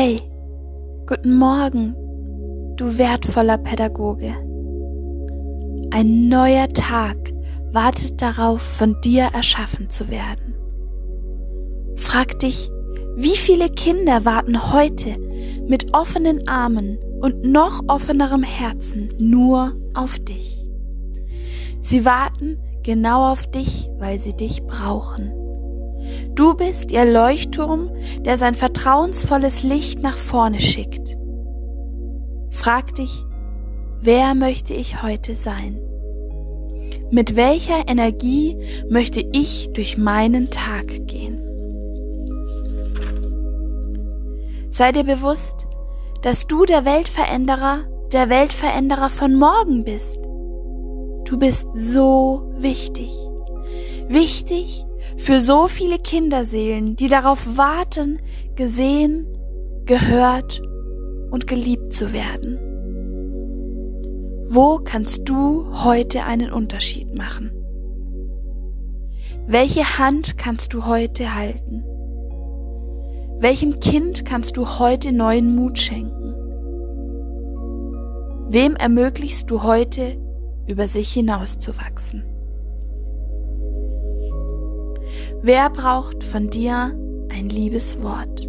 Hey, guten Morgen, du wertvoller Pädagoge. Ein neuer Tag wartet darauf, von dir erschaffen zu werden. Frag dich, wie viele Kinder warten heute mit offenen Armen und noch offenerem Herzen nur auf dich. Sie warten genau auf dich, weil sie dich brauchen. Du bist ihr Leuchtturm, der sein vertrauensvolles Licht nach vorne schickt. Frag dich, wer möchte ich heute sein? Mit welcher Energie möchte ich durch meinen Tag gehen? Sei dir bewusst, dass du der Weltveränderer, der Weltveränderer von morgen bist. Du bist so wichtig. Wichtig für so viele Kinderseelen, die darauf warten, gesehen, gehört und geliebt zu werden. Wo kannst du heute einen Unterschied machen? Welche Hand kannst du heute halten? Welchem Kind kannst du heute neuen Mut schenken? Wem ermöglichst du heute, über sich hinauszuwachsen? Wer braucht von dir ein liebes Wort?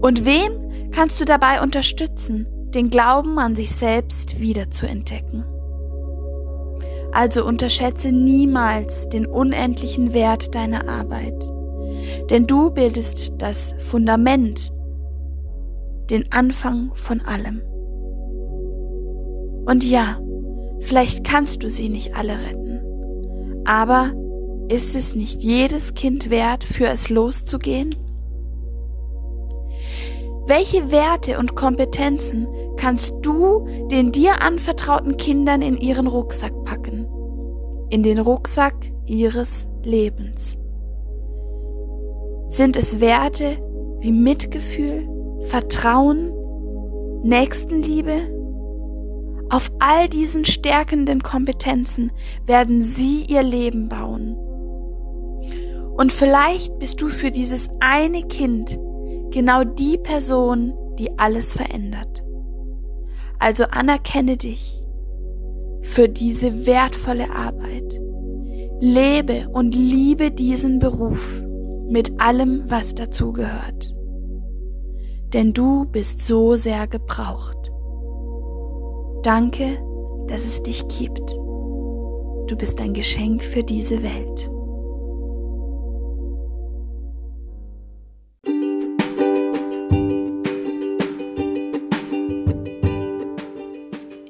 Und wem kannst du dabei unterstützen, den Glauben an sich selbst wiederzuentdecken? Also unterschätze niemals den unendlichen Wert deiner Arbeit, denn du bildest das Fundament, den Anfang von allem. Und ja, vielleicht kannst du sie nicht alle retten, aber ist es nicht jedes Kind wert, für es loszugehen? Welche Werte und Kompetenzen kannst du den dir anvertrauten Kindern in ihren Rucksack packen? In den Rucksack ihres Lebens. Sind es Werte wie Mitgefühl, Vertrauen, Nächstenliebe? Auf all diesen stärkenden Kompetenzen werden sie ihr Leben bauen. Und vielleicht bist du für dieses eine Kind genau die Person, die alles verändert. Also anerkenne dich für diese wertvolle Arbeit. Lebe und liebe diesen Beruf mit allem, was dazugehört. Denn du bist so sehr gebraucht. Danke, dass es dich gibt. Du bist ein Geschenk für diese Welt.